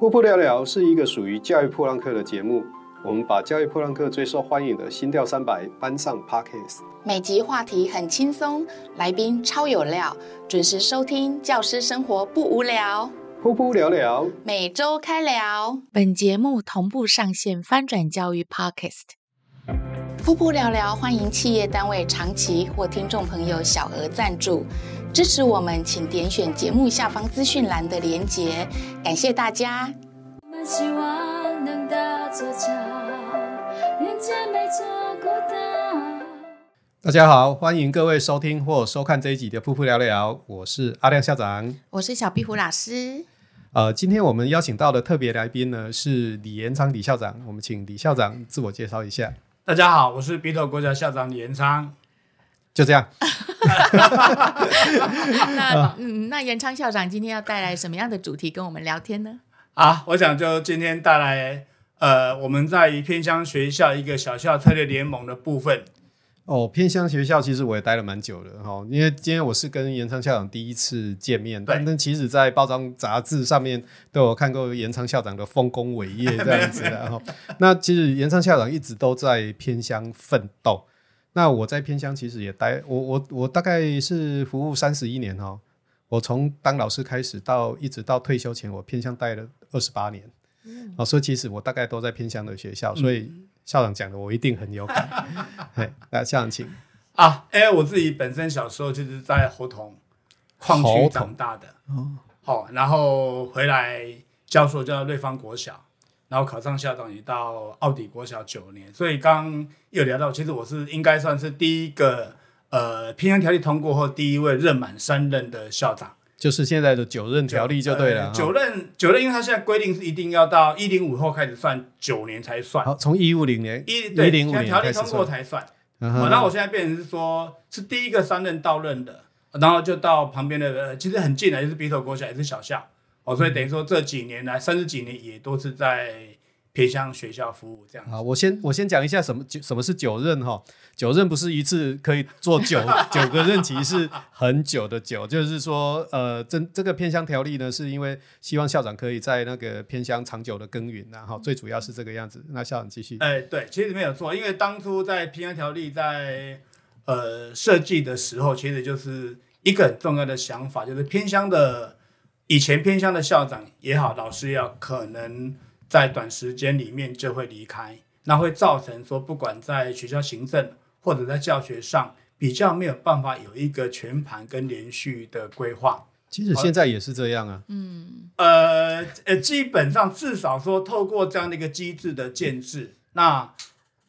噗噗聊聊是一个属于教育破浪客的节目，我们把教育破浪客最受欢迎的新调三百搬上 Podcast。每集话题很轻松，来宾超有料，准时收听，教师生活不无聊。噗噗聊聊，每周开聊。本节目同步上线翻转教育 Podcast。噗噗聊聊，欢迎企业单位长期或听众朋友小额赞助。支持我们，请点选节目下方资讯栏的连结，感谢大家。大家好，欢迎各位收听或收看这一集的《噗噗聊聊》，我是阿亮校长，我是小壁虎老师。呃，今天我们邀请到的特别来宾呢是李延昌李校长，我们请李校长自我介绍一下。大家好，我是鼻头国家校长李延昌。就这样。那嗯，那延昌校长今天要带来什么样的主题跟我们聊天呢？啊，我想就今天带来呃，我们在偏乡学校一个小校策略联盟的部分。哦，偏乡学校其实我也待了蛮久的哈，因为今天我是跟延昌校长第一次见面，但但其实在报章杂志上面都有看过延昌校长的丰功伟业这样子的哈。那其实延昌校长一直都在偏乡奋斗。那我在偏乡其实也待，我我我大概是服务三十一年哦，我从当老师开始到一直到退休前，我偏乡待了二十八年，嗯，所以其实我大概都在偏乡的学校，所以校长讲的我一定很有感。哎，那校长请。啊，哎，我自己本身小时候就是在猴硐矿区长大的，哦，好，然后回来教书叫瑞芳国小。然后考上校长，也到奥迪国小九年，所以刚刚有聊到，其实我是应该算是第一个呃平安条例通过后第一位任满三任的校长，就是现在的九任条例就对了。九任、呃、九任，因为他现在规定是一定要到一零五后开始算九年才算，好，从一五零年一对一零五年条例通过才算。然后、uh huh. 我现在变成是说是第一个三任到任的，然后就到旁边的呃，其实很近的，也是鼻头国小，也是小校。哦，所以等于说这几年来三十几年也都是在偏乡学校服务这样。好，我先我先讲一下什么什么是九任哈？九任不是一次可以做九 九个任期，是很久的久。就是说，呃，这这个偏乡条例呢，是因为希望校长可以在那个偏乡长久的耕耘，然后最主要是这个样子。那校长继续。哎，对，其实没有错，因为当初在偏乡条例在呃设计的时候，其实就是一个很重要的想法，就是偏乡的。以前偏乡的校长也好，老师也好，可能在短时间里面就会离开，那会造成说，不管在学校行政或者在教学上，比较没有办法有一个全盘跟连续的规划。其实现在也是这样啊。嗯，呃呃，基本上至少说，透过这样的一个机制的建制，那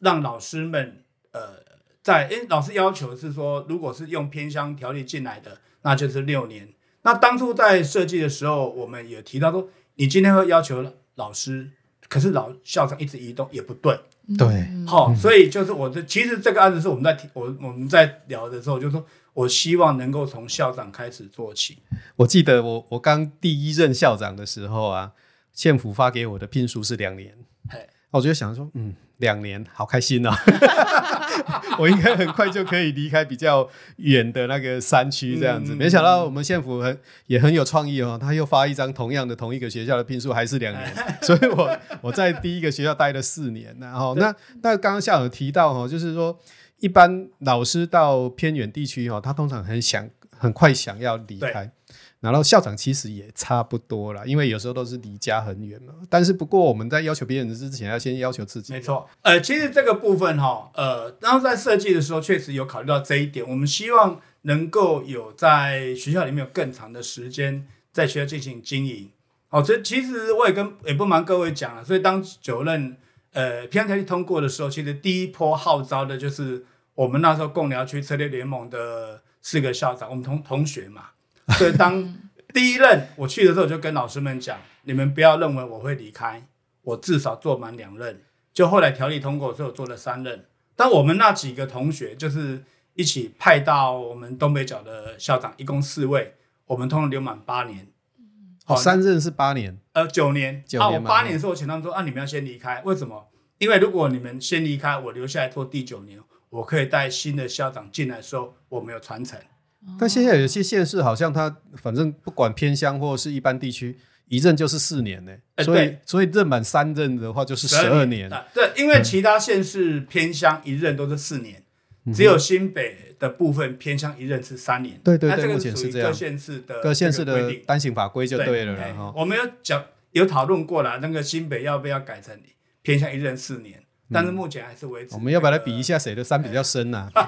让老师们呃，在诶，老师要求是说，如果是用偏乡条例进来的，那就是六年。那当初在设计的时候，我们也提到说，你今天会要求老师，可是老校长一直移动也不对，对，好，所以就是我的，其实这个案子是我们在提，我我们在聊的时候，就是说我希望能够从校长开始做起。我记得我我刚第一任校长的时候啊，县府发给我的聘书是两年，嘿我就想说，嗯。两年，好开心哦！我应该很快就可以离开比较远的那个山区，这样子。嗯、没想到我们县府很也很有创意哦，他又发一张同样的同一个学校的聘书，还是两年。所以我我在第一个学校待了四年，然后那那刚刚校长提到哦，就是说一般老师到偏远地区哦，他通常很想很快想要离开。然后校长其实也差不多啦，因为有时候都是离家很远嘛。但是不过我们在要求别人之前，要先要求自己。没错，呃，其实这个部分哈，呃，然后在设计的时候确实有考虑到这一点。我们希望能够有在学校里面有更长的时间在学校进行经营。好，这其实我也跟也不瞒各位讲了，所以当九任呃偏乡条例通过的时候，其实第一波号召的就是我们那时候贡寮区策略联盟的四个校长，我们同同学嘛。所以当第一任我去的时候，我就跟老师们讲：你们不要认为我会离开，我至少做满两任。就后来条例通过之后，做了三任。但我们那几个同学就是一起派到我们东北角的校长，一共四位，我们通常留满八年。好，三任是八年，呃，九年。九年。啊，我八年的时候，我请他们说：啊，你们要先离开，为什么？因为如果你们先离开，我留下来做第九年，我可以带新的校长进来的时候，我没有传承。但现在有些县市好像它反正不管偏乡或是一般地区，一任就是四年呢、欸，所以、欸、所以任满三任的话就是十二年。对，因为其他县市偏乡一任都是四年，嗯、只有新北的部分偏乡一任是三年。对对对，这个目前是这样。各县市的各县市的单行法规就对了。对我们有讲有讨论过了，那个新北要不要改成偏乡一任四年？但是目前还是维持、嗯。我们要不要来比一下谁的山比较深呢、啊？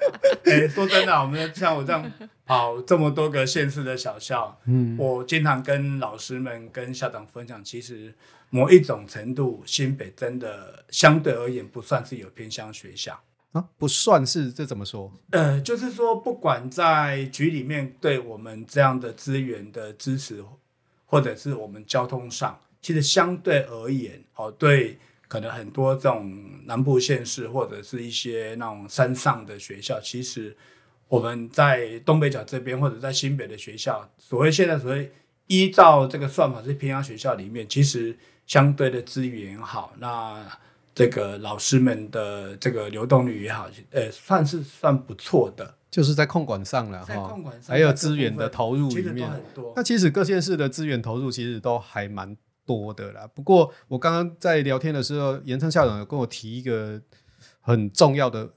哎、欸，说真的，我们像我这样跑这么多个县市的小校，嗯，我经常跟老师们、跟校长分享，其实某一种程度，新北真的相对而言不算是有偏乡学校啊，不算是，这怎么说？呃，就是说，不管在局里面对我们这样的资源的支持，或者是我们交通上，其实相对而言，哦，对。可能很多这种南部县市或者是一些那种山上的学校，其实我们在东北角这边或者在新北的学校，所谓现在所谓依照这个算法是偏乡学校里面，其实相对的资源好，那这个老师们的这个流动率也好，呃，算是算不错的，就是在控管上了哈，还有资源的投入里面，很多。那其实各县市的资源投入其实都还蛮。多的啦，不过我刚刚在聊天的时候，严昌校长有跟我提一个很重要的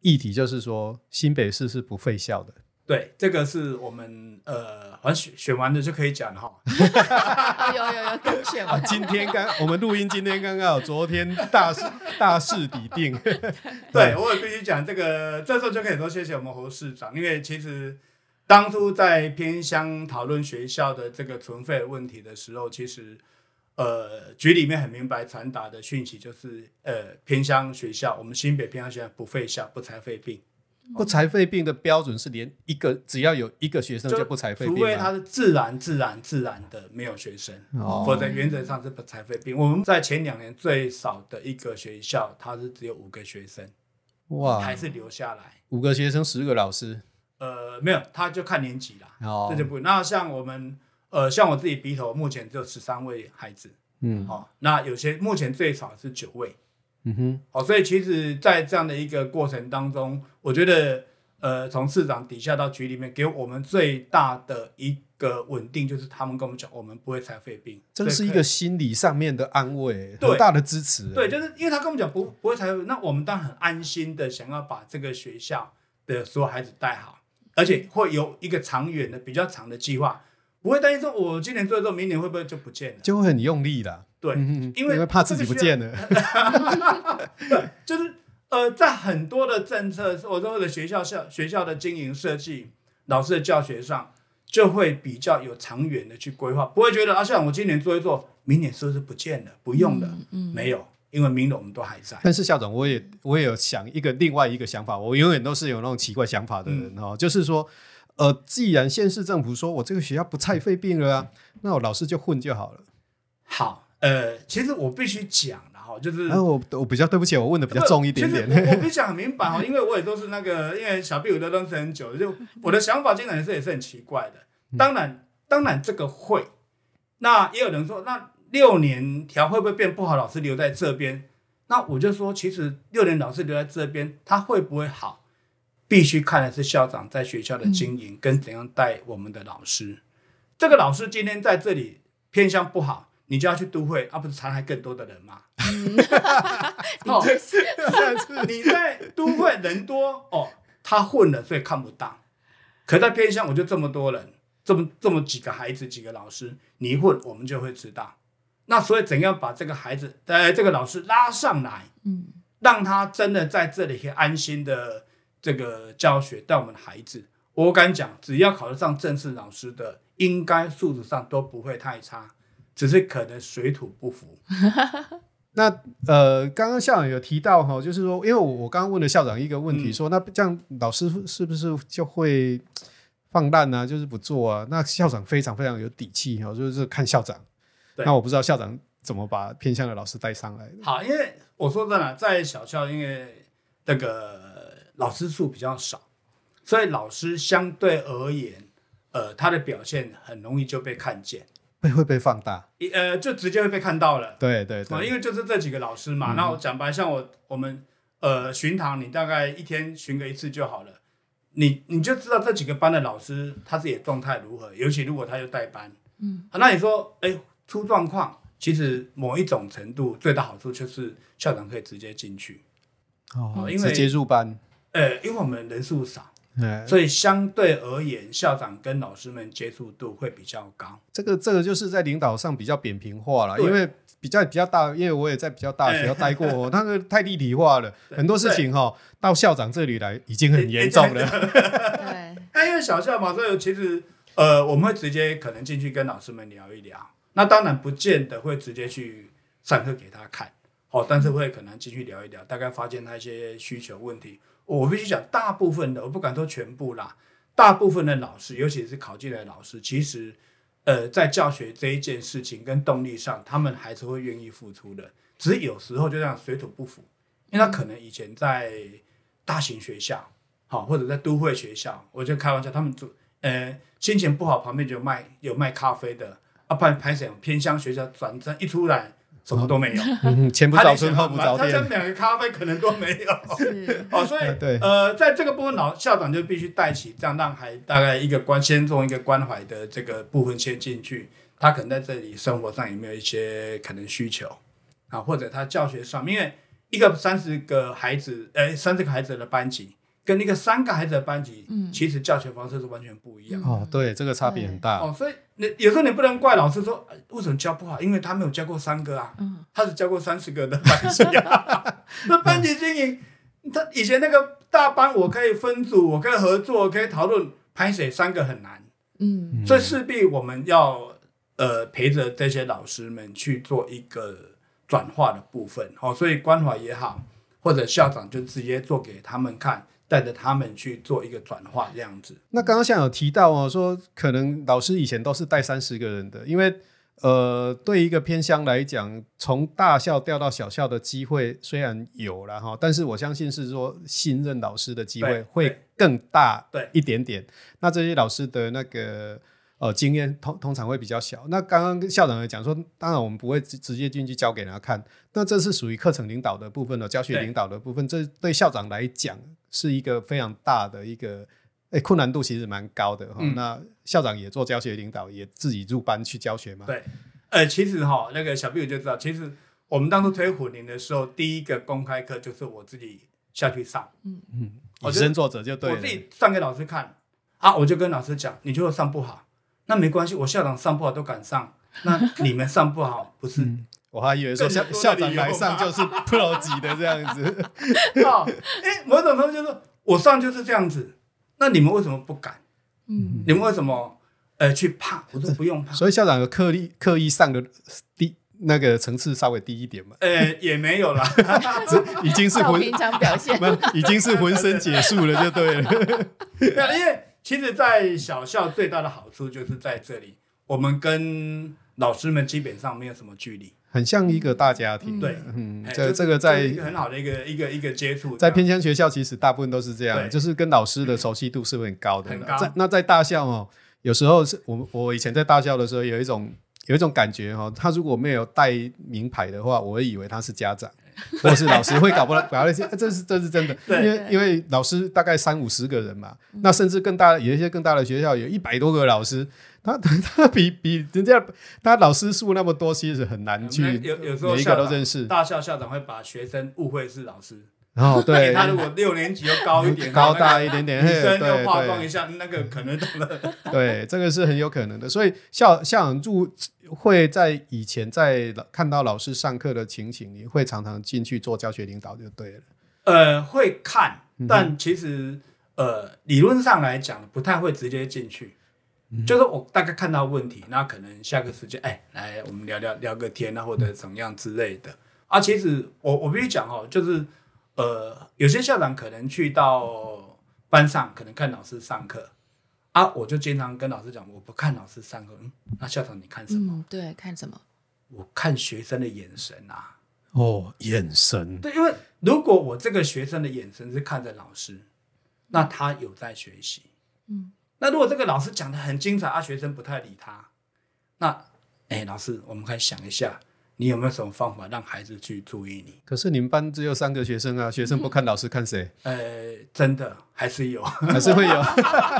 议题，就是说新北市是不废校的。对，这个是我们呃，好像选选完了就可以讲哈。有 有有，刚选完。今天刚我们录音，今天刚刚好，昨天大事大势已定。对，我也必须讲这个，这时候就可以说谢谢我们侯市长，因为其实当初在偏乡讨论学校的这个存废的问题的时候，其实。呃，局里面很明白传达的讯息就是，呃，偏乡学校，我们新北偏乡学校不废校，不才废病。不才废病的标准是连一个只要有一个学生就不才废病，除非他是自然、自然、自然的没有学生，哦、否则原则上是不才废病。我们在前两年最少的一个学校，它是只有五个学生，哇，还是留下来五个学生十个老师，呃，没有，他就看年级啦，哦，这就不。那像我们。呃，像我自己鼻头目前只有十三位孩子，嗯，好、哦，那有些目前最少是九位，嗯哼，好、哦，所以其实，在这样的一个过程当中，我觉得，呃，从市长底下到局里面，给我们最大的一个稳定，就是他们跟我们讲，我们不会才废病，这是一个心理上面的安慰，很大的支持。对，就是因为他跟我们讲不不会才废，那我们当然很安心的想要把这个学校的所有孩子带好，而且会有一个长远的比较长的计划。不会担心说，我今年做的之后，明年会不会就不见了？就会很用力的。对，因为因为怕自己不见了。对，就是呃，在很多的政策，或者或者学校校学校的经营设计、老师的教学上，就会比较有长远的去规划，不会觉得啊，像我今年做一做，明年是不是不见了？不用了，嗯，嗯没有，因为明年我们都还在。但是校长，我也我也有想一个另外一个想法，我永远都是有那种奇怪想法的人哦，嗯、就是说。呃，既然县市政府说我这个学校不才废并了啊，那我老师就混就好了。好，呃，其实我必须讲就是，然后我我比较对不起，我问的比较重一点点。我我必须讲很明白哈，因为我也都是那个，因为小 B 我都认识很久，就我的想法经常也是也是很奇怪的。当然，当然这个会，那也有人说，那六年条会不会变不好？老师留在这边，那我就说，其实六年老师留在这边，他会不会好？必须看的是校长在学校的经营跟怎样带我们的老师。嗯、这个老师今天在这里偏向不好，你就要去都会，而、啊、不是残害更多的人吗？哦，你在都会人多哦，他混了，所以看不到。可在偏向，我就这么多人，这么这么几个孩子，几个老师，你一混，我们就会知道。那所以怎样把这个孩子，呃，这个老师拉上来，嗯，让他真的在这里可以安心的。这个教学带我们的孩子，我敢讲，只要考得上正式老师的，应该素质上都不会太差，只是可能水土不服。那呃，刚刚校长有提到哈，就是说，因为我我刚刚问了校长一个问题，嗯、说那这样老师是不是就会放烂呢、啊？就是不做啊？那校长非常非常有底气哈，就是看校长。那我不知道校长怎么把偏向的老师带上来的。好，因为我说真的，在小校，因为那个。老师数比较少，所以老师相对而言，呃，他的表现很容易就被看见，被会被放大，呃，就直接会被看到了。对对对，因为就是这几个老师嘛。那、嗯、我讲白，像我我们呃巡堂，你大概一天巡个一次就好了，你你就知道这几个班的老师他自己的状态如何，尤其如果他又带班，嗯，那你说，哎、欸，出状况，其实某一种程度最大好处就是校长可以直接进去，哦，因为直接入班，呃、欸，因为我们人数少。所以相对而言，校长跟老师们接触度会比较高。这个这个就是在领导上比较扁平化了，因为比较比较大，因为我也在比较大学校待过，欸、那个太立体化了，很多事情哈到校长这里来已经很严重了。对，那因为小校嘛，所以其实呃我们会直接可能进去跟老师们聊一聊。那当然不见得会直接去上课给他看，哦，但是会可能进去聊一聊，大概发现他一些需求问题。我必须讲，大部分的我不敢说全部啦，大部分的老师，尤其是考进来的老师，其实，呃，在教学这一件事情跟动力上，他们还是会愿意付出的。只是有时候就这样水土不服，因为他可能以前在大型学校，好或者在都会学校，我就开玩笑，他们就呃心情不好，旁边就卖有卖咖啡的，啊，不然拍什么偏乡学校转正一出来。什么都没有，嗯、前不着村后不着店，他连两个咖啡可能都没有。哦，所以对呃，在这个部分，老校长就必须带起这样，让孩大概一个关先从一个关怀的这个部分先进去。他可能在这里生活上有没有一些可能需求啊，或者他教学上，因为一个三十个孩子，呃，三十个孩子的班级。跟那个三个孩子的班级，嗯，其实教学方式是完全不一样哦。对，这个差别很大哦。所以你有时候你不能怪老师说为什么教不好，因为他没有教过三个啊，嗯，他只教过三十个的班级 啊。那班级经营，他以前那个大班，我可以分组，我可以合作，我可以讨论，排谁三个很难，嗯，所以势必我们要呃陪着这些老师们去做一个转化的部分哦。所以关怀也好，或者校长就直接做给他们看。带着他们去做一个转化，这样子。那刚刚像有提到哦，说可能老师以前都是带三十个人的，因为呃，对一个偏乡来讲，从大校调到小校的机会虽然有了哈，但是我相信是说新任老师的机会会更大一点点。那这些老师的那个。呃，经验通通常会比较小。那刚刚校长也讲说，当然我们不会直直接进去教给人家看。那这是属于课程领导的部分的，教学领导的部分。这对校长来讲是一个非常大的一个，诶，困难度其实蛮高的哈。嗯、那校长也做教学领导，也自己入班去教学嘛？对，呃，其实哈，那个小毕我就知道，其实我们当初推虎林的时候，第一个公开课就是我自己下去上，嗯嗯，以身作则就对了。我自己上给老师看，啊，我就跟老师讲，你觉得上不好？那没关系，我校长上不好都敢上，那你们上不好不是？嗯、我还以为说校校长来上就是 pro 级的这样子。哦，哎，某种程度就是说我上就是这样子，那你们为什么不敢？嗯，你们为什么呃去怕？我说不用怕。所以校长有刻意刻意上的低那个层次稍微低一点嘛？呃，也没有啦，已经是浑平常表现，已经是浑身解数了，就对了。对，因为。其实，在小校最大的好处就是在这里，我们跟老师们基本上没有什么距离，很像一个大家庭。对，嗯，这这个在很好的一个一个一个接触，在偏乡学校其实大部分都是这样，就是跟老师的熟悉度是很高的。在那在大校哦，有时候是我我以前在大校的时候有一种有一种感觉哈，他如果没有带名牌的话，我会以为他是家长。或是老师会搞不搞那些，这是这是真的，因为因为老师大概三五十个人嘛，那甚至更大有一些更大的学校有一百多个老师，他 他比比人家他老师数那么多，其实很难去有有时候每一个都认识。大校校长会把学生误会是老师，然 后对他如果六年级又高一点，高大一点点，女生又化妆一下，那个可能对这个是很有可能的，所以校校长入。会在以前在看到老师上课的情形，你会常常进去做教学领导就对了。呃，会看，但其实呃理论上来讲不太会直接进去，嗯、就是我大概看到问题，那可能下个时间哎来我们聊聊聊个天啊，或者怎么样之类的。啊，其实我我必须讲哦，就是呃有些校长可能去到班上，可能看老师上课。啊！我就经常跟老师讲，我不看老师上课。嗯，那校长你看什么？嗯，对，看什么？我看学生的眼神啊。哦，眼神。对，因为如果我这个学生的眼神是看着老师，那他有在学习。嗯。那如果这个老师讲的很精彩，啊，学生不太理他，那，哎，老师，我们可以想一下，你有没有什么方法让孩子去注意你？可是你们班只有三个学生啊，学生不看老师看谁？呃，真的还是有，还是会有。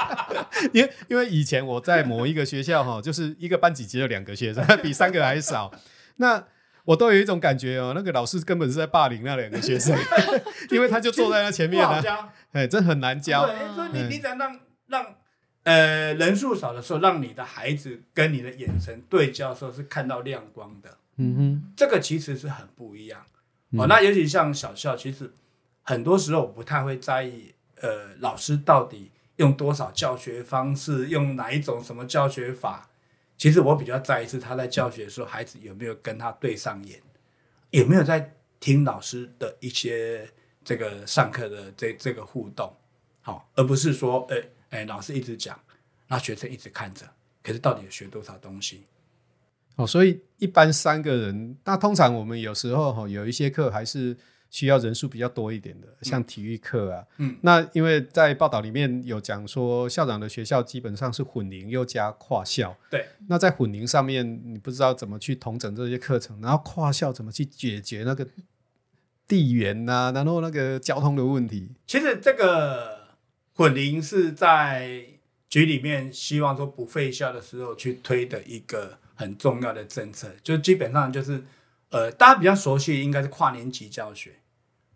因为因为以前我在某一个学校哈，就是一个班级只有两个学生，比三个还少。那我都有一种感觉哦，那个老师根本是在霸凌那两个学生，因为他就坐在那前面呢、啊。哎，真很难教。对，所以你你想让让呃人数少的时候，让你的孩子跟你的眼神对焦的时候是看到亮光的。嗯哼，这个其实是很不一样。嗯、哦，那尤其像小校，其实很多时候我不太会在意，呃，老师到底用多少教学方式，用哪一种什么教学法。其实我比较在意是他在教学的时候，孩子有没有跟他对上眼，有没有在听老师的一些这个上课的这这个互动，好、哦，而不是说，哎哎，老师一直讲，那学生一直看着，可是到底有学多少东西？哦，所以一般三个人，那通常我们有时候哈有一些课还是需要人数比较多一点的，像体育课啊。嗯，那因为在报道里面有讲说，校长的学校基本上是混龄又加跨校。对。那在混龄上面，你不知道怎么去统整这些课程，然后跨校怎么去解决那个地缘呐、啊，然后那个交通的问题。其实这个混龄是在局里面希望说不废校的时候去推的一个。很重要的政策，就基本上就是，呃，大家比较熟悉应该是跨年级教学，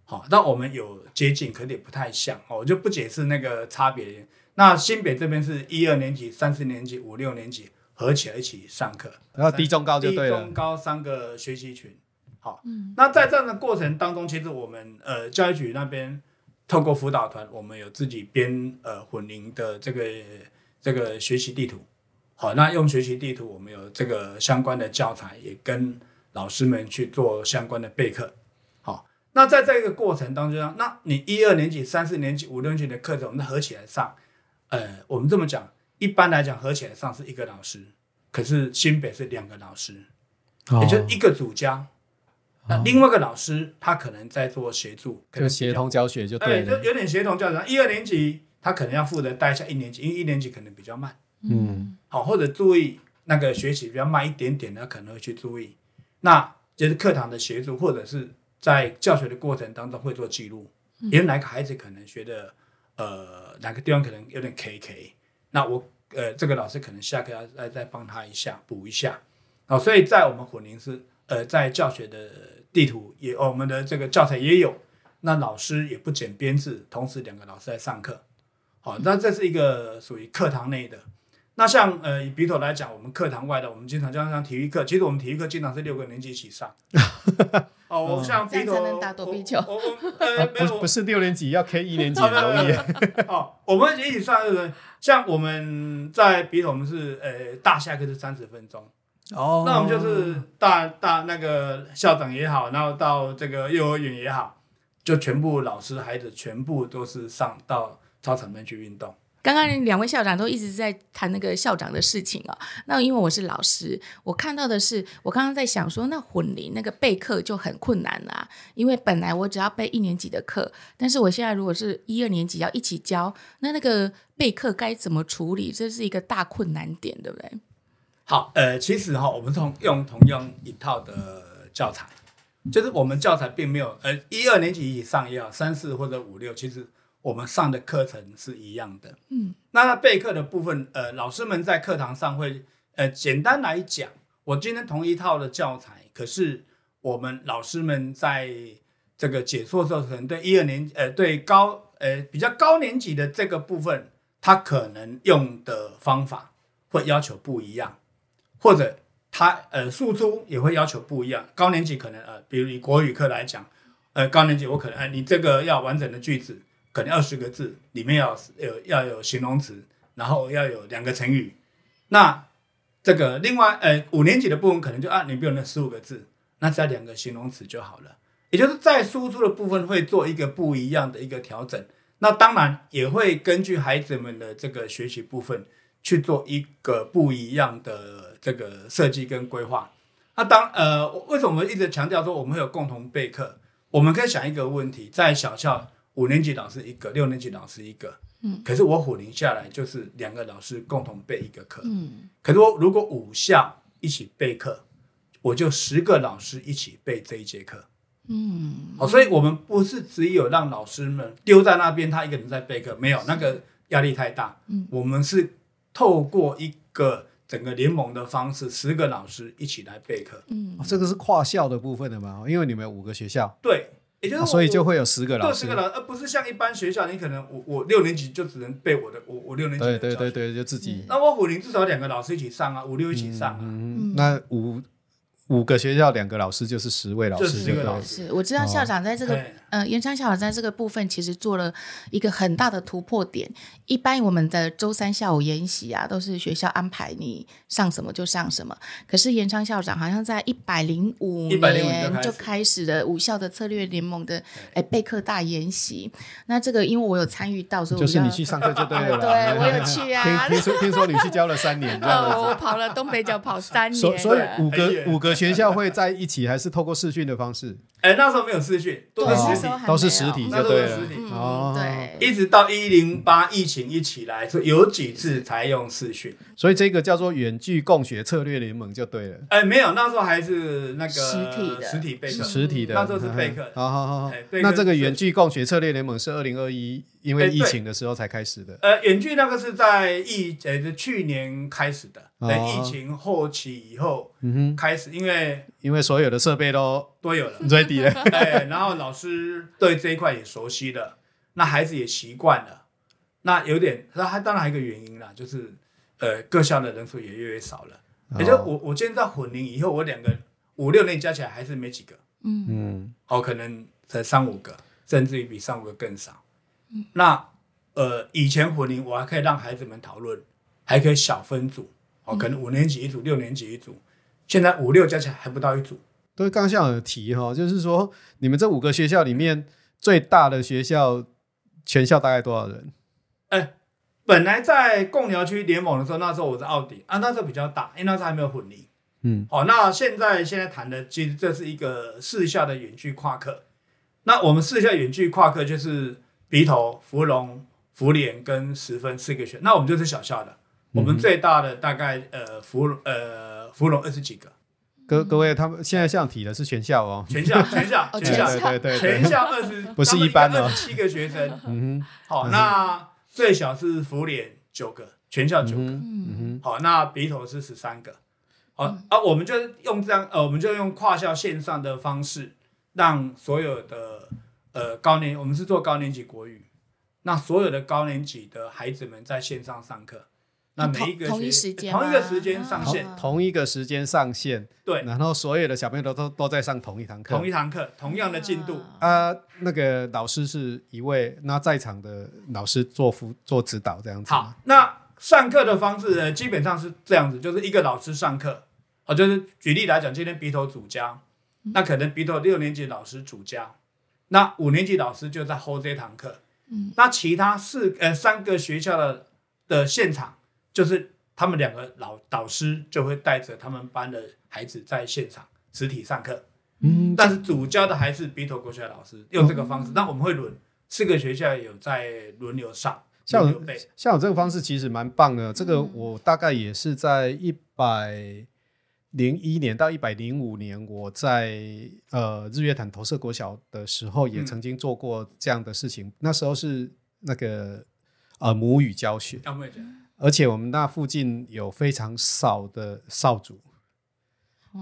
好，那我们有接近，可能也不太像哦，我就不解释那个差别。那新北这边是一二年级、三四年级、五六年级合起来一起上课，然后低中高就对了，低中高三个学习群，好，嗯，那在这样的过程当中，其实我们呃教育局那边透过辅导团，我们有自己编呃混龄的这个这个学习地图。好，那用学习地图，我们有这个相关的教材，也跟老师们去做相关的备课。好，那在这个过程当中，那你一二年级、三四年级、五六年级的课程，我们合起来上，呃，我们这么讲，一般来讲合起来上是一个老师，可是新北是两个老师，哦、也就是一个主教，那、哦、另外一个老师他可能在做协助，就协同教学就对，就有点协同教学。一二年级他可能要负责带一下一年级，因为一年级可能比较慢。嗯，好，或者注意那个学习比较慢一点点的，可能会去注意。那就是课堂的协助，或者是在教学的过程当中会做记录。因为哪个孩子可能学的，呃，哪个地方可能有点 K K，那我呃这个老师可能下课要再再帮他一下补一下。好，所以在我们混龄是呃在教学的地图也，我们的这个教材也有。那老师也不剪编制，同时两个老师在上课。好，那这是一个属于课堂内的。那像呃以笔头来讲，我们课堂外的，我们经常就像体育课，其实我们体育课经常是六个年级一起上。哦，我像笔头，能打躲避球。我我 呃没有，不是六年级要 K 一年级很容易。哦，我们一起上是像我们在笔头，我们是呃大下课是三十分钟。哦，那我们就是大大那个校长也好，然后到这个幼儿园也好，就全部老师孩子全部都是上到操场面去运动。刚刚两位校长都一直在谈那个校长的事情哦。那因为我是老师，我看到的是，我刚刚在想说，那混龄那个备课就很困难啦。因为本来我只要备一年级的课，但是我现在如果是一二年级要一起教，那那个备课该怎么处理？这是一个大困难点，对不对？好，呃，其实哈，我们同用同样一套的教材，就是我们教材并没有，呃，一二年级以上也好，三四或者五六，其实。我们上的课程是一样的，嗯，那备课的部分，呃，老师们在课堂上会，呃，简单来讲，我今天同一套的教材，可是我们老师们在这个解说的时候，可能对一二年，呃，对高，呃，比较高年级的这个部分，他可能用的方法会要求不一样，或者他呃输出也会要求不一样。高年级可能呃，比如以国语课来讲，呃，高年级我可能，呃，你这个要完整的句子。可能二十个字里面要有要有形容词，然后要有两个成语。那这个另外呃五年级的部分可能就啊，你不用那十五个字，那只要两个形容词就好了。也就是在输出的部分会做一个不一样的一个调整。那当然也会根据孩子们的这个学习部分去做一个不一样的这个设计跟规划。那当呃为什么我们一直强调说我们会有共同备课？我们可以想一个问题，在小校。五年级老师一个，六年级老师一个，嗯，可是我虎林下来就是两个老师共同备一个课，嗯，可是我如果五校一起备课，我就十个老师一起备这一节课。嗯，好，所以我们不是只有让老师们丢在那边，他一个人在备课，没有那个压力太大。嗯，我们是透过一个整个联盟的方式，十个老师一起来备课。嗯，哦，这个是跨校的部分的嘛？因为你们有五个学校，对，也就是、哦、所以就会有十个老师，十个老师，而不是像一般学校，你可能我我六年级就只能备我的，我我六年级的对对对对，就自己。那我虎林至少两个老师一起上啊，五六一起上啊。嗯，那五。五个学校两个老师就是十位老师，十个老师。我知道校长在这个，哦、呃，延昌校长在这个部分其实做了一个很大的突破点。一般我们的周三下午研习啊，都是学校安排你上什么就上什么。可是延昌校长好像在一百零五年就开始了五校的策略联盟的哎备课大研习。那这个因为我有参与到，所以我就是你去上课就对了。对，我有去啊。听说听说你去教了三年，哦，我跑了东北角跑三年，所所以五个五个。学校会在一起，还是透过视讯的方式？哎，那时候没有视讯，都是实体，都是实体，就对了。哦，对，一直到一零八疫情一起来，所以有几次才用视讯。所以这个叫做远距共学策略联盟就对了。哎，没有，那时候还是那个实体的，实体备课，实体的，那时候是备课。好好好，那这个远距共学策略联盟是二零二一因为疫情的时候才开始的。呃，远距那个是在疫呃去年开始的。等疫情后期以后，开始，因为因为所有的设备都都有了，ready 了，对，然后老师对这一块也熟悉了，那孩子也习惯了，那有点，那还当然还有一个原因啦，就是呃各校的人数也越来越少了，也就我我今天在混龄以后，我两个五六年加起来还是没几个，嗯。嗯，哦，可能才三五个，甚至于比三五个更少，嗯，那呃以前混龄我还可以让孩子们讨论，还可以小分组。哦，可能五年级一组，六年级一组，现在五六加起来还不到一组。对，刚刚校长有提哈，就是说你们这五个学校里面最大的学校，全校大概多少人？哎，本来在贡寮区联盟的时候，那时候我在奥迪啊，那时候比较大，因为那时候还没有混龄。嗯，好，那现在现在谈的其实这是一个四校的远距跨课。那我们四校远距跨课就是鼻头、芙蓉、福联跟十分四个学，那我们就是小校的。我们最大的大概呃福呃福隆二十几个，各各位他们现在像提的是全校哦，全校 全校全校。对对对，全校二十 不是一般的七个学生，嗯哼，好，那最小是福联九个，全校九个，嗯哼，好，那鼻头是十三个，好啊，我们就用这样呃，我们就用跨校线上的方式，让所有的呃高年，我们是做高年级国语，那所有的高年级的孩子们在线上上课。那每一个同一时间，同一个时间上线，同一个时间上线，对，然后所有的小朋友都都都在上同一堂课，同一堂课，同样的进度啊。那个老师是一位，那在场的老师做辅做指导这样子。好，那上课的方式呢，基本上是这样子，就是一个老师上课，哦，就是举例来讲，今天鼻头主教，那可能鼻头六年级老师主教，那五年级老师就在 hold 这堂课，嗯，那其他四呃三个学校的的现场。就是他们两个老导师就会带着他们班的孩子在现场实体上课，嗯，但是主教的还是鼻头国学老师用这个方式，那、嗯、我们会轮四个学校有在轮流上，像我像我这个方式其实蛮棒的，这个我大概也是在一百零一年到一百零五年，我在呃日月潭投射国小的时候也曾经做过这样的事情，嗯、那时候是那个呃母语教学。而且我们那附近有非常少的少主，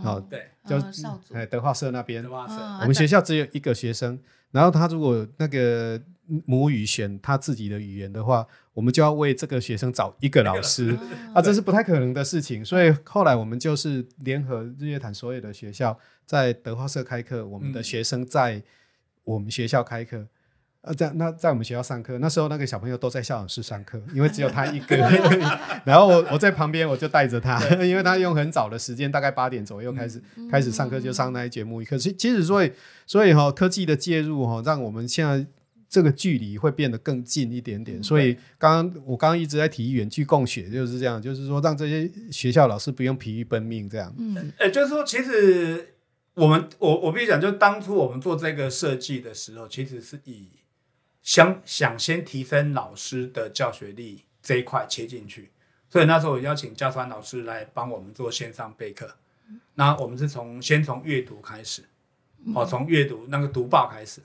哦，对，就少主，哎，德化社那边，我们学校只有一个学生，然后他如果那个母语选他自己的语言的话，我们就要为这个学生找一个老师，啊，这是不太可能的事情，所以后来我们就是联合日月潭所有的学校在德化社开课，我们的学生在我们学校开课。呃，在那在我们学校上课，那时候那个小朋友都在校长室上课，因为只有他一个。然后我我在旁边，我就带着他，因为他用很早的时间，大概八点左右开始、嗯、开始上课，就上那一节目。可是。其其实所以所以哈、哦，科技的介入哈、哦，让我们现在这个距离会变得更近一点点。所以刚刚我刚刚一直在提远距共学，就是这样，就是说让这些学校老师不用疲于奔命这样。嗯，呃，就是说其实我们我我必须讲，就当初我们做这个设计的时候，其实是以想想先提升老师的教学力这一块切进去，所以那时候我邀请教川老师来帮我们做线上备课。那我们是从先从阅读开始，好，从阅读那个读报开始，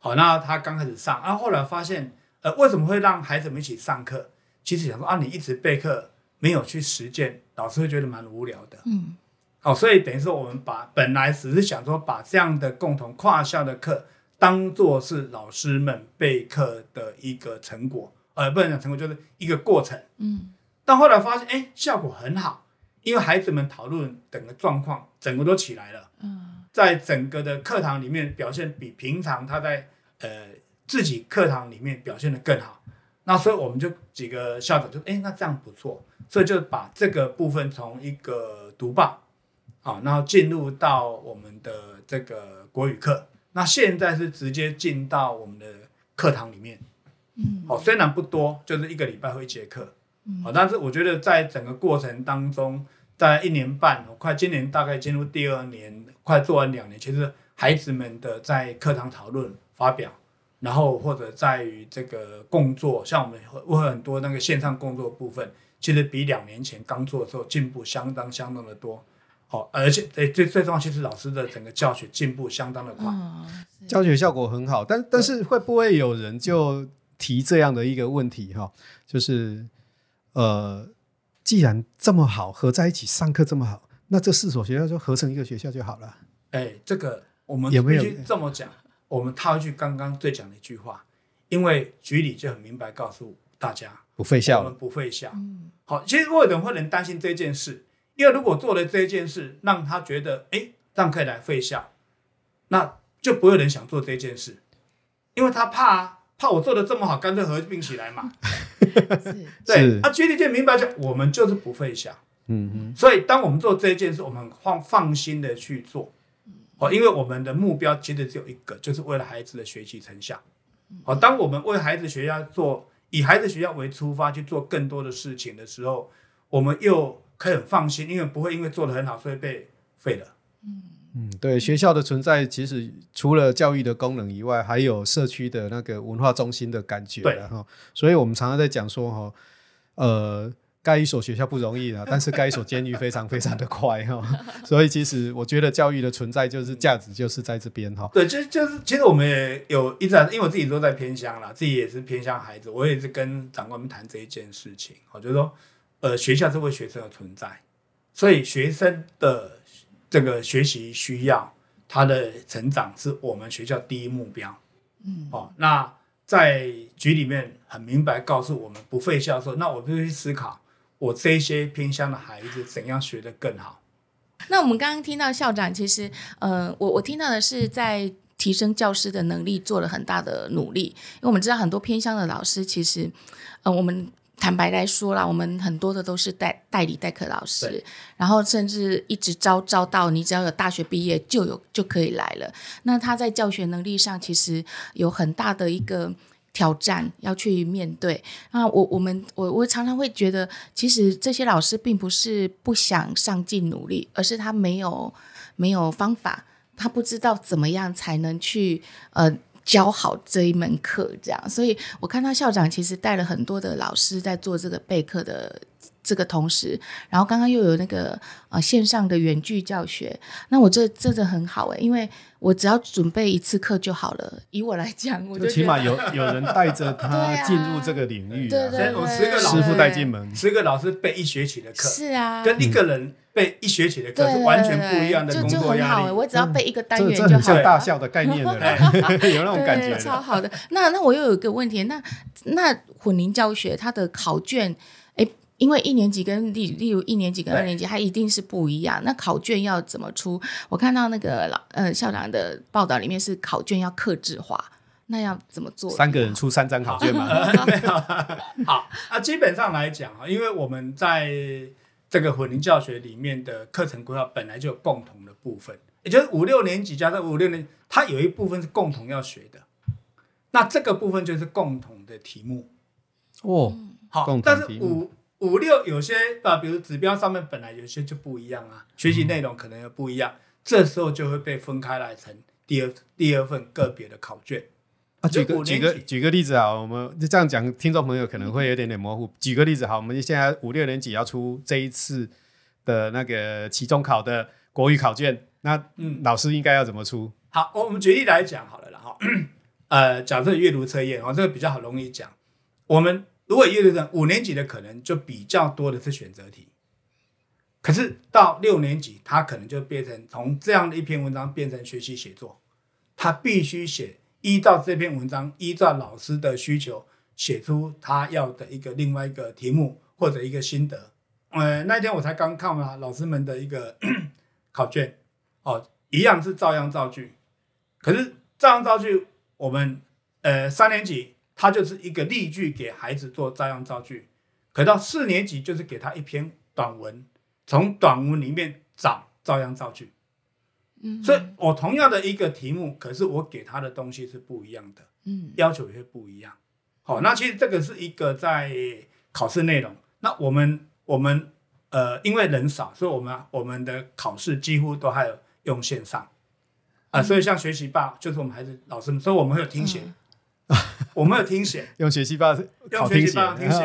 好，那他刚开始上，啊，后来发现，呃，为什么会让孩子们一起上课？其实想说啊，你一直备课，没有去实践，老师会觉得蛮无聊的，嗯，好，所以等于说我们把本来只是想说把这样的共同跨校的课当做是老师们备课的一个成果，呃，不能讲成果，就是一个过程，嗯，但后来发现，哎，效果很好。因为孩子们讨论整个状况，整个都起来了。嗯，在整个的课堂里面表现比平常他在呃自己课堂里面表现的更好。那所以我们就几个校长就哎，那这样不错，所以就把这个部分从一个读报啊，然后进入到我们的这个国语课。那现在是直接进到我们的课堂里面。嗯，好，虽然不多，就是一个礼拜会一节课。好，但是我觉得在整个过程当中，在一年半，我快今年大概进入第二年，快做完两年，其实孩子们的在课堂讨论、发表，然后或者在于这个工作，像我们会很多那个线上工作部分，其实比两年前刚做的时候进步相当相当的多。好，而且诶最最重要，其实老师的整个教学进步相当的快，教学效果很好。但但是会不会有人就提这样的一个问题哈，就是。呃，既然这么好，合在一起上课这么好，那这四所学校就合成一个学校就好了。哎，这个我们有没有这么讲。我们套一句刚刚最讲的一句话，因为局里就很明白告诉大家，不废校，我们不废校。嗯，好，其实为什么会能担心这件事？因为如果做了这件事，让他觉得哎，这样可以来废校，那就不会有人想做这件事，因为他怕啊。怕我做的这么好，干脆合并起来嘛。对，啊，决定就明白，讲我们就是不废校。嗯嗯。所以，当我们做这件事，我们放放心的去做。哦，因为我们的目标其实只有一个，就是为了孩子的学习成效。哦，当我们为孩子学校做，以孩子学校为出发去做更多的事情的时候，我们又可以很放心，因为不会因为做的很好，所以被废了。嗯。嗯，对，学校的存在其实除了教育的功能以外，还有社区的那个文化中心的感觉对哈。所以我们常常在讲说哈，呃，盖一所学校不容易啊，但是盖一所监狱非常非常的快哈。所以其实我觉得教育的存在就是价值，就是在这边哈。对，就就是其实我们也有一直在，因为我自己都在偏乡啦，自己也是偏乡孩子，我也是跟长官们谈这一件事情。我觉得说，呃，学校是为学生的存在，所以学生的。这个学习需要他的成长是我们学校第一目标。嗯，哦，那在局里面很明白告诉我们不废校的时候，那我就去思考，我这些偏乡的孩子怎样学得更好。那我们刚刚听到校长，其实，呃，我我听到的是在提升教师的能力做了很大的努力，因为我们知道很多偏乡的老师，其实，呃，我们。坦白来说啦，我们很多的都是代代理代课老师，然后甚至一直招招到你只要有大学毕业就有就可以来了。那他在教学能力上其实有很大的一个挑战要去面对。那我我们我我常常会觉得，其实这些老师并不是不想上进努力，而是他没有没有方法，他不知道怎么样才能去呃。教好这一门课，这样，所以我看到校长其实带了很多的老师在做这个备课的这个同时，然后刚刚又有那个呃线上的远距教学，那我这真的很好诶，因为我只要准备一次课就好了。以我来讲，我就起码有 有人带着他进入这个领域，对对，我十个师傅带进门，十个老师备一学期的课，是啊，跟一个人。备一学期的课是完全不一样的工作压力。我只要背一个单元就像大校的概念的，有那种感觉。超好的。那那我又有一个问题，那那混龄教学它的考卷，哎，因为一年级跟例例如一年级跟二年级，它一定是不一样。那考卷要怎么出？我看到那个老呃校长的报道里面是考卷要克制化，那要怎么做？三个人出三张考卷吗？好，那基本上来讲啊，因为我们在。这个混龄教学里面的课程规划本来就有共同的部分，也就是五六年级加上五六年，它有一部分是共同要学的。那这个部分就是共同的题目哦。好，但是五五六有些啊，比如指标上面本来有些就不一样啊，学习内容可能又不一样，这时候就会被分开来成第二第二份个别的考卷。啊，举个举个举个例子啊，我们就这样讲，听众朋友可能会有点点模糊。举个例子，好，我们现在五六年级要出这一次的那个期中考的国语考卷，那嗯，老师应该要怎么出？好，我们举例来讲好了啦哈。呃，假设阅读测验哦，这个比较好容易讲。我们如果阅读的五年级的可能就比较多的是选择题，可是到六年级，他可能就变成从这样的一篇文章变成学习写作，他必须写依照这篇文章，依照老师的需求写出他要的一个另外一个题目或者一个心得。呃，那天我才刚看完老师们的一个 考卷，哦，一样是照样造句，可是照样造句。我们呃三年级，他就是一个例句给孩子做照样造句，可到四年级就是给他一篇短文，从短文里面找照样造句。嗯，所以我同样的一个题目，可是我给他的东西是不一样的，嗯，要求也会不一样。好，那其实这个是一个在考试内容。那我们我们呃因为人少，所以我们我们的考试几乎都还有用线上。啊，所以像学习吧，就是我们孩子老师们，所以我们会有听写，嗯、我们有听写，用学习霸，用学习霸听写，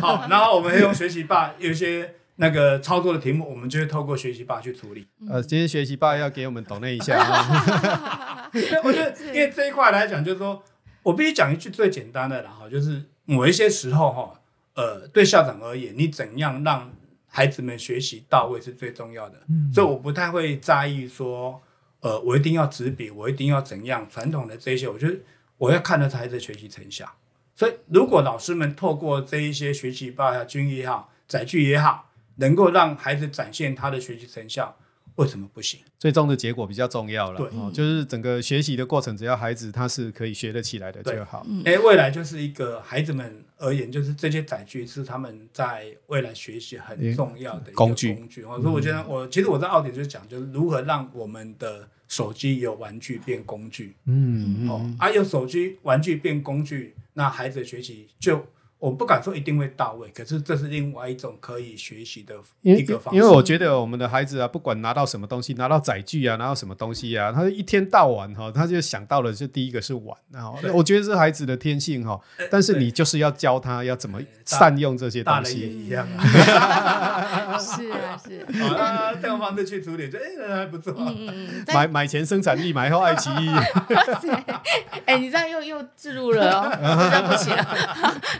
好，然后我们会用学习霸有一些那个操作的题目，我们就会透过学习霸去处理。呃，今天学习霸要给我们懂那一下。我觉得，因为这一块来讲，就是说我必须讲一句最简单的了哈，就是某一些时候哈，呃，对校长而言，你怎样让孩子们学习到位是最重要的，嗯、所以我不太会在意说。呃，我一定要纸笔，我一定要怎样？传统的这些，我觉得我要看的是孩子学习成效。所以，如果老师们透过这一些学习吧呀、军也好、载具也好，能够让孩子展现他的学习成效。为什么不行？最终的结果比较重要了。对，哦，就是整个学习的过程，只要孩子他是可以学得起来的就好。哎、欸，未来就是一个孩子们而言，就是这些载具是他们在未来学习很重要的一个工具。工具，所以我觉得我其实我在奥迪就是讲，就是如何让我们的手机由玩具变工具。嗯，哦，啊，由手机玩具变工具，那孩子的学习就。我不敢说一定会到位，可是这是另外一种可以学习的一个方式。因为我觉得我们的孩子啊，不管拿到什么东西，拿到载具啊，拿到什么东西啊，他一天到晚哈，他就想到了，就第一个是玩。然后我觉得是孩子的天性哈，但是你就是要教他要怎么善用这些东西。也一样啊，是啊是。啊，这样方式去处理，这哎还不错。嗯买买前生产力，买后爱奇艺。哎，你这样又又置入了哦，这样不行。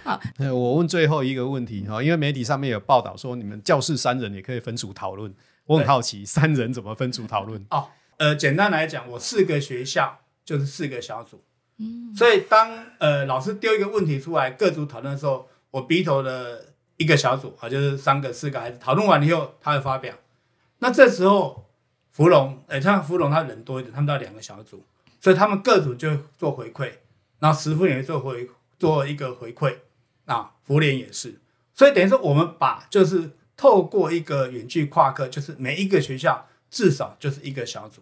好。我问最后一个问题哈，因为媒体上面有报道说你们教室三人也可以分组讨论，我很好奇三人怎么分组讨论？哦，呃，简单来讲，我四个学校就是四个小组，嗯，所以当呃老师丢一个问题出来，各组讨论的时候，我鼻头的一个小组啊，就是三个四个孩子讨论完以后，他会发表。那这时候芙蓉，哎，像芙蓉他人多一点，他们到两个小组，所以他们各组就做回馈，然后师傅也会做回做一个回馈。啊，福联也是，所以等于说我们把就是透过一个远距跨课，就是每一个学校至少就是一个小组，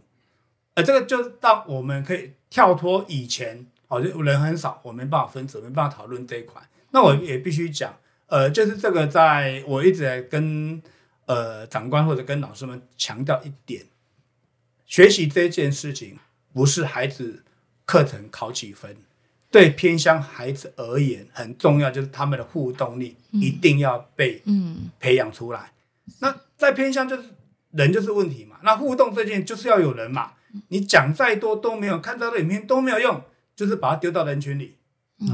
呃，这个就让我们可以跳脱以前哦，就人很少，我没办法分组，没办法讨论这一块。那我也必须讲，呃，就是这个在我一直在跟呃长官或者跟老师们强调一点，学习这件事情不是孩子课程考几分。对偏乡孩子而言，很重要就是他们的互动力一定要被培养出来。嗯、那在偏乡就是人就是问题嘛，那互动这件就是要有人嘛。你讲再多都没有，看到的影片都没有用，就是把它丢到人群里，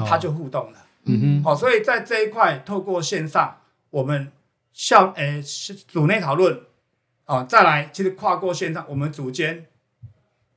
他就互动了。嗯哼，好，所以在这一块透过线上，我们校诶、欸、组内讨论，啊，再来其实跨过线上，我们组间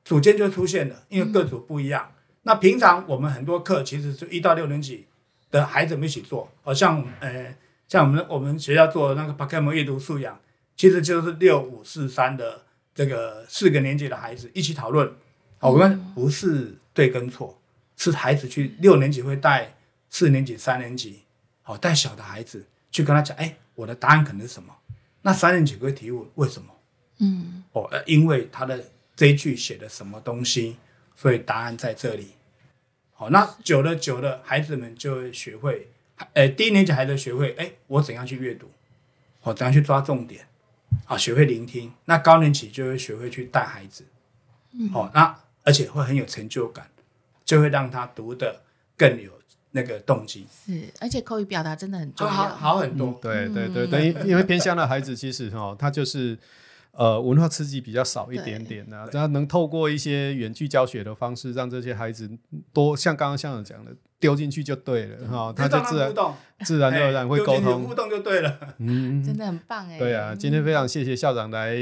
组间就出现了，因为各组不一样。嗯那平常我们很多课其实是一到六年级的孩子们一起做，好像呃，像我们我们学校做的那个 Pokemon 阅读素养，其实就是六五四三的这个四个年级的孩子一起讨论。我们不是对跟错，是孩子去六年级会带四年级、三年级，好带小的孩子去跟他讲，哎，我的答案可能是什么？那三年级会提问为什么？嗯，哦，因为他的这一句写的什么东西。所以答案在这里，好，那久了久了，孩子们就会学会，呃，低年级孩子学会，哎，我怎样去阅读，我怎样去抓重点，啊，学会聆听。那高年级就会学会去带孩子，好，那而且会很有成就感，就会让他读的更有那个动机。是，而且口语表达真的很重要，好好很多。嗯、对对对对，因为偏乡的孩子其实哈，他就是。呃文化刺激比较少一点点呢、啊，这样能透过一些远距教学的方式，让这些孩子多像刚刚校长讲的，丢进去就对了哈、哦，他就自然自然而然会沟通互动就对了，嗯，真的很棒哎。对啊，今天非常谢谢校长来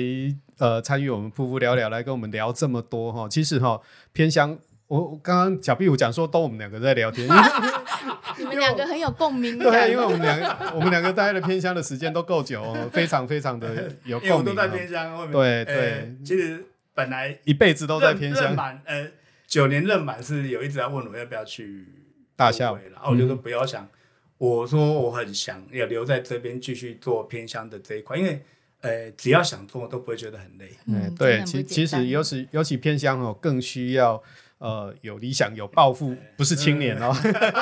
呃参与我们夫妇聊聊，来跟我们聊这么多哈、哦。其实哈、哦、偏乡。我刚刚小壁虎讲说，都我们两个在聊天，你们两个很有共鸣。对，因为我们两个，我们两个待在偏乡的时间都够久，非常非常的有共鸣。我们都在偏乡，对对。其实本来一辈子都在偏乡。满呃九年任满是有一直在问我要不要去大校，然后我就说不要想，我说我很想要留在这边继续做偏乡的这一块，因为呃只要想做都不会觉得很累。嗯，对，其其实尤其尤其偏乡哦更需要。呃，有理想、有抱负，不是青年哦，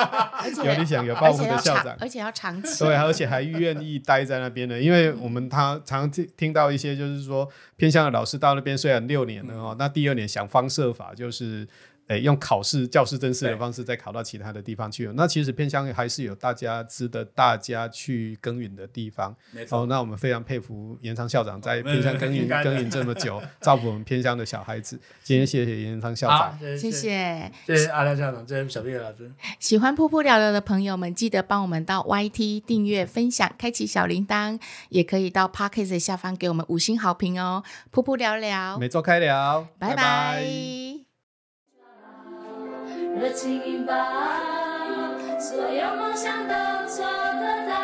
有理想、有抱负的校长，而且要长期，对，而且还愿意待在那边的，因为我们他常听听到一些，就是说偏向的老师到那边虽然六年了哦，那第二年想方设法就是。诶，用考试教师甄试的方式再考到其他的地方去。那其实偏乡还是有大家值得大家去耕耘的地方。没错。哦，那我们非常佩服延昌校长在偏乡耕耘耕耘这么久，照顾我们偏乡的小孩子。今天谢谢延昌校长，谢谢谢谢阿亮校长，谢谢小壁虎老师。喜欢噗噗聊聊的朋友们，记得帮我们到 YT 订阅、分享、开启小铃铛，也可以到 Podcast 下方给我们五星好评哦。噗噗聊聊，每周开聊，拜拜。热情吧，所有梦想都做得到。